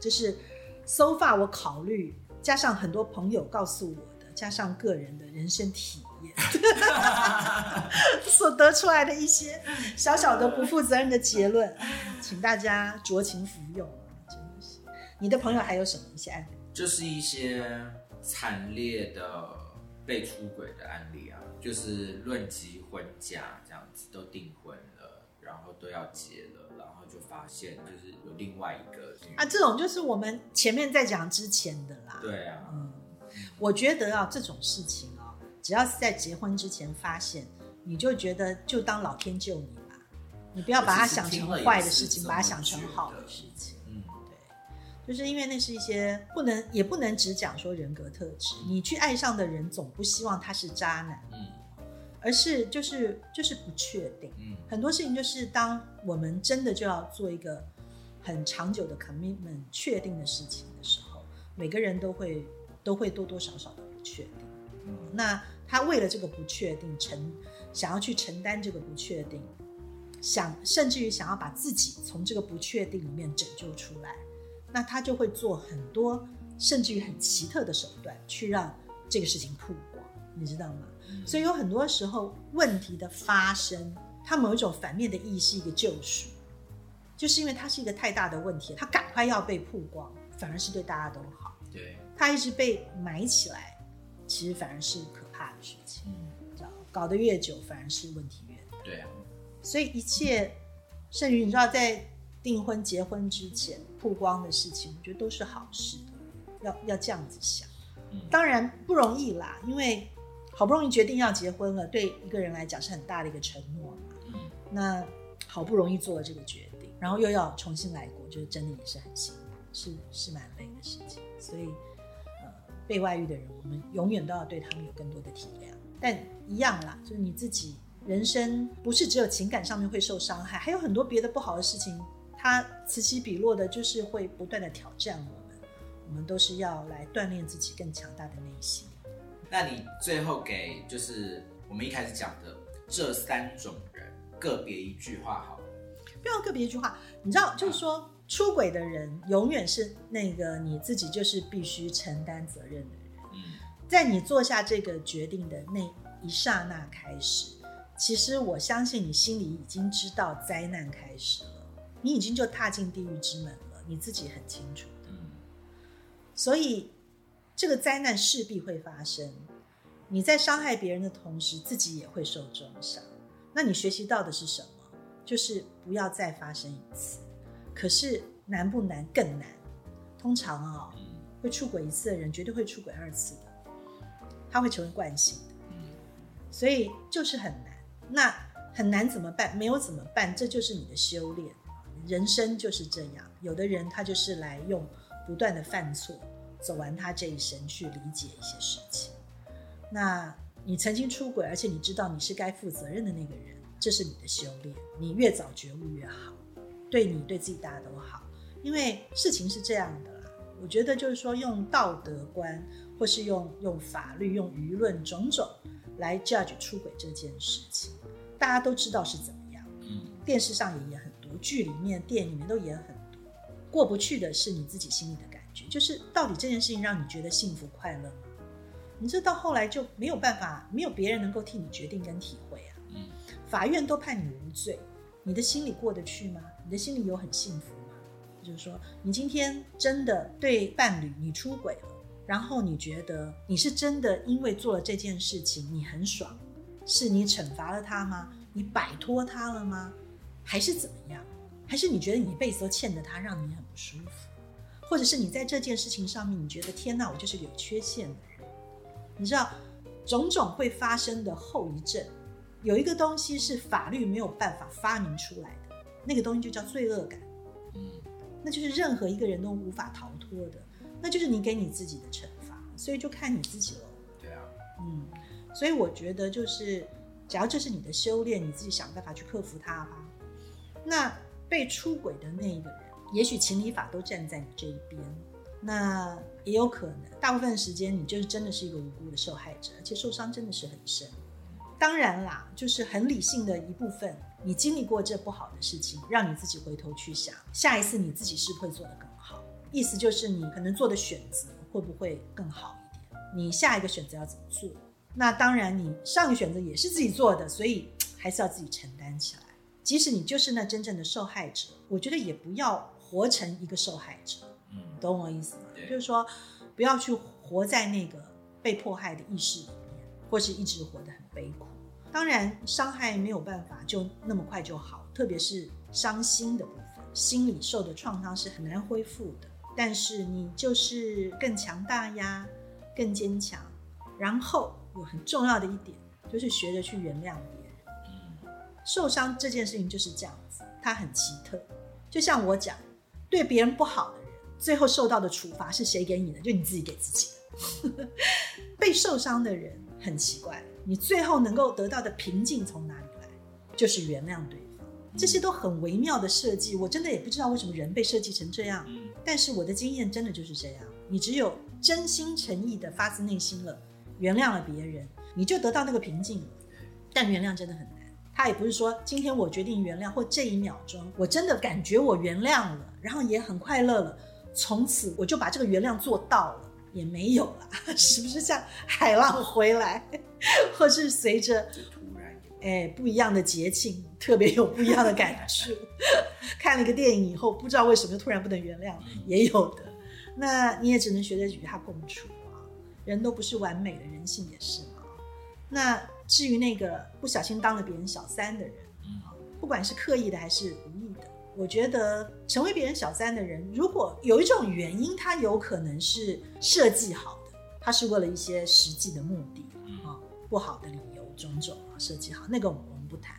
这是 so far 我考虑，加上很多朋友告诉我的，加上个人的人生体验 所得出来的一些小小的不负责任的结论，请大家酌情服用啊！真的是，你的朋友还有什么一些案例？就是一些惨烈的被出轨的案例啊，就是论及婚嫁这样子都订婚了，然后都要结了，然后就发现就是有另外一个啊，这种就是我们前面在讲之前的啦。对啊，嗯，我觉得啊，这种事情啊，只要是在结婚之前发现，你就觉得就当老天救你吧，你不要把它想成坏的事情，把它想成好的事情。嗯，对，就是因为那是一些不能，也不能只讲说人格特质。你去爱上的人，总不希望他是渣男，嗯而是就是就是不确定。嗯很多事情就是当我们真的就要做一个很长久的 commitment 确定的事情的时候，每个人都会都会多多少少的不确定。嗯那他为了这个不确定承想要去承担这个不确定，想甚至于想要把自己从这个不确定里面拯救出来，那他就会做很多甚至于很奇特的手段去让这个事情曝光，你知道吗？所以有很多时候问题的发生，它某一种反面的意义是一个救赎，就是因为它是一个太大的问题，它赶快要被曝光，反而是对大家都好。对，它一直被埋起来，其实反而是可怕的事情，嗯知道？搞得越久，反而是问题越大。对啊，所以一切，甚于你知道，在订婚、结婚之前曝光的事情，我觉得都是好事的，要要这样子想。嗯当然不容易啦，因为好不容易决定要结婚了，对一个人来讲是很大的一个承诺嘛。嗯那好不容易做了这个决定，然后又要重新来过，就是真的也是很辛苦是是蛮累的事情。所以，呃，被外遇的人，我们永远都要对他们有更多的体谅。但一样啦，就是你自己人生不是只有情感上面会受伤害，还有很多别的不好的事情，它此起彼落的，就是会不断的挑战我们。我们都是要来锻炼自己更强大的内心。那你最后给就是我们一开始讲的这三种人个别一句话好了。不要个别一句话，你知道，就是说出轨的人永远是那个你自己就是必须承担责任的人。嗯在你做下这个决定的那一刹那开始，其实我相信你心里已经知道灾难开始了，你已经就踏进地狱之门了，你自己很清楚的。嗯所以这个灾难势必会发生。你在伤害别人的同时，自己也会受重伤。那你学习到的是什么？就是不要再发生一次。可是难不难？更难。通常啊、嗯会出轨一次的人，绝对会出轨二次的，他会成为惯性的。嗯所以就是很难。那很难怎么办？没有怎么办？这就是你的修炼。人生就是这样，有的人他就是来用不断的犯错，走完他这一生去理解一些事情。那你曾经出轨，而且你知道你是该负责任的那个人，这是你的修炼。你越早觉悟越好，对你对自己大家都好。因为事情是这样的啦，我觉得就是说用道德观，或是用用法律、用舆论种种来 judge 出轨这件事情，大家都知道是怎么样。嗯电视上也演很多，剧里面、电影里面都演很多。过不去的是你自己心里的感觉，就是到底这件事情让你觉得幸福快乐吗？你这到后来就没有办法，没有别人能够替你决定跟体会啊。嗯法院都判你无罪，你的心里过得去吗？你的心里有很幸福吗？就是说，你今天真的对伴侣你出轨了，然后你觉得你是真的因为做了这件事情你很爽，是你惩罚了他吗？你摆脱他了吗？还是怎么样？还是你觉得你一辈子都欠着他，让你很不舒服？或者是你在这件事情上面，你觉得天哪，我就是有缺陷的人？你知道，种种会发生的后遗症，有一个东西是法律没有办法发明出来，那个东西就叫罪恶感，嗯那就是任何一个人都无法逃脱的，那就是你给你自己的惩罚，所以就看你自己喽。对啊，嗯，所以我觉得就是，只要这是你的修炼，你自己想办法去克服它吧。那被出轨的那一个人，也许情理法都站在你这一边，那也有可能，大部分时间你就是真的是一个无辜的受害者，而且受伤真的是很深。当然啦，就是很理性的一部分，你经历过这不好的事情，让你自己回头去想，下一次你自己是会做得更好？意思就是你可能做的选择会不会更好一点？你下一个选择要怎么做？那当然，你上一个选择也是自己做的，所以还是要自己承担起来。即使你就是那真正的受害者，我觉得也不要活成一个受害者，嗯懂我意思吗？就是说，不要去活在那个被迫害的意识里面，或是一直活得很悲苦。当然，伤害没有办法就那么快就好，特别是伤心的部分，心里受的创伤是很难恢复的。但是你就是更强大呀，更坚强。然后有很重要的一点，就是学着去原谅别人。受伤这件事情就是这样子，它很奇特。就像我讲，对别人不好的人，最后受到的处罚是谁给你的？就你自己给自己的。被受伤的人很奇怪，你最后能够得到的平静从哪里来？就是原谅对方。这些都很微妙的设计，我真的也不知道为什么人被设计成这样。嗯但是我的经验真的就是这样，你只有真心诚意的发自内心了，原谅了别人，你就得到那个平静了。但原谅真的很难，他也不是说今天我决定原谅，或这一秒钟我真的感觉我原谅了，然后也很快乐了，从此我就把这个原谅做到了，也没有了，是不是像海浪回来，或是随着突然哎，不一样的节庆，特别有不一样的感触。看了一个电影以后，不知道为什么就突然不能原谅，也有的。那你也只能学着与他共处啊。人都不是完美的，人性也是嘛。那至于那个不小心当了别人小三的人，嗯不管是刻意的还是无意的，我觉得成为别人小三的人，如果有一种原因，他有可能是设计好的，他是为了一些实际的目的嗯啊，不好的理由种种啊设计好，那个我们不谈。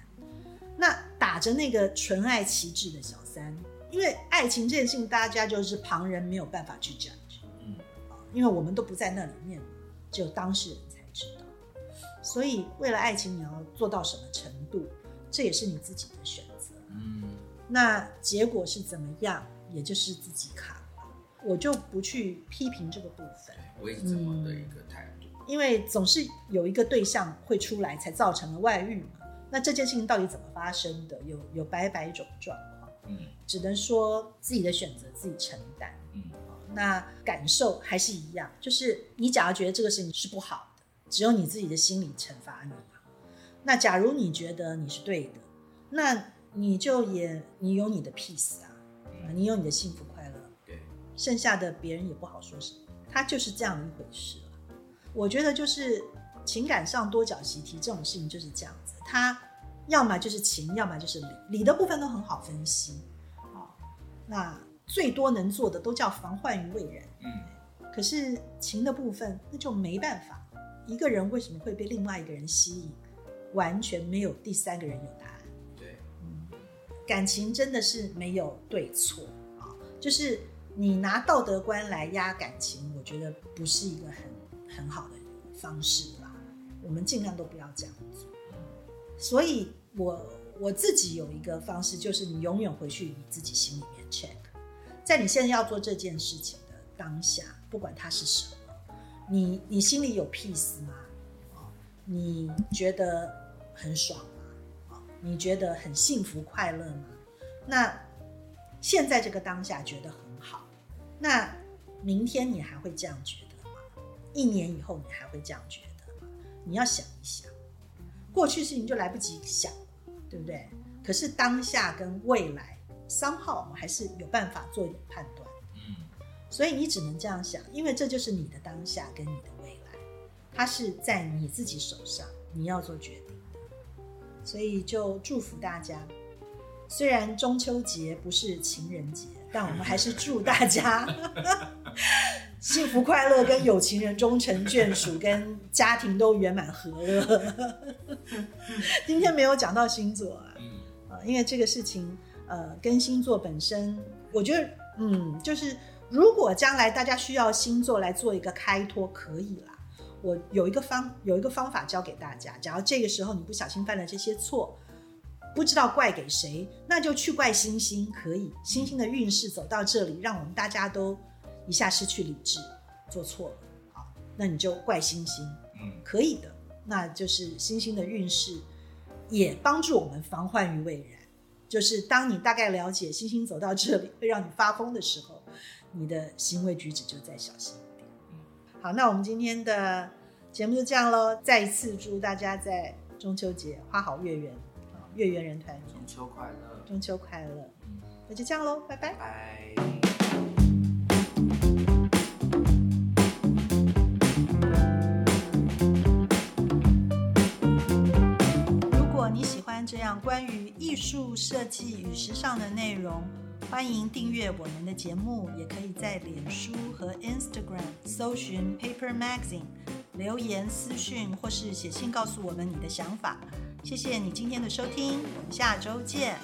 那打着那个纯爱旗帜的小三，因为爱情这件事情，大家就是旁人没有办法去 judge，嗯啊，因为我们都不在那里面，只有当事人才知道。所以，为了爱情，你要做到什么程度，这也是你自己的选择。嗯那结果是怎么样，也就是自己扛了。我就不去批评这个部分，我也是这么的一个态度。因为总是有一个对象会出来，才造成了外遇嘛。那这件事情到底怎么发生的？有有百百种状况，嗯只能说自己的选择自己承担。嗯那感受还是一样，就是你假如觉得这个事情是不好的，只有你自己的心理惩罚你嘛。那假如你觉得你是对的，那你就也你有你的 peace 啊，啊你有你的幸福快乐，对，剩下的别人也不好说什么，他就是这样的一回事了。我觉得就是情感上多角习题这种事情就是这样子，他要么就是情，要么就是理，理的部分都很好分析，啊、那最多能做的都叫防患于未然。嗯可是情的部分，那就没办法。一个人为什么会被另外一个人吸引，完全没有第三个人有答案。感情真的是没有对错啊，就是你拿道德观来压感情，我觉得不是一个很很好的方式啦。我们尽量都不要这样做。所以我我自己有一个方式，就是你永远回去你自己心里面 check，在你现在要做这件事情的当下，不管它是什么，你你心里有 peace 吗？哦，你觉得很爽？你觉得很幸福快乐吗？那现在这个当下觉得很好，那明天你还会这样觉得吗？一年以后你还会这样觉得吗？你要想一想，过去事情就来不及想，对不对？可是当下跟未来，somehow 我们还是有办法做一点判断。嗯所以你只能这样想，因为这就是你的当下跟你的未来，它是在你自己手上，你要做决定的。所以就祝福大家，虽然中秋节不是情人节，但我们还是祝大家 幸福快乐，跟有情人终成眷属，跟家庭都圆满和乐。今天没有讲到星座啊，因为这个事情，呃，跟星座本身，我觉得，嗯，就是如果将来大家需要星座来做一个开脱，可以啦。我有一个方有一个方法教给大家，假如这个时候你不小心犯了这些错，不知道怪给谁，那就去怪星星，可以。星星的运势走到这里，让我们大家都一下失去理智，做错了，好，那你就怪星星。嗯可以的，那就是星星的运势也帮助我们防患于未然。就是当你大概了解星星走到这里会让你发疯的时候，你的行为举止就再小心。好，那我们今天的节目就这样喽。再一次祝大家在中秋节花好月圆啊，月圆人团圆，中秋快乐，中秋快乐。嗯，那就这样喽，拜拜。拜。如果你喜欢这样关于艺术设计与时尚的内容，欢迎订阅我们的节目，也可以在脸书和 Instagram 搜寻 Paper Magazine，留言私讯或是写信告诉我们你的想法。谢谢你今天的收听，我们下周见。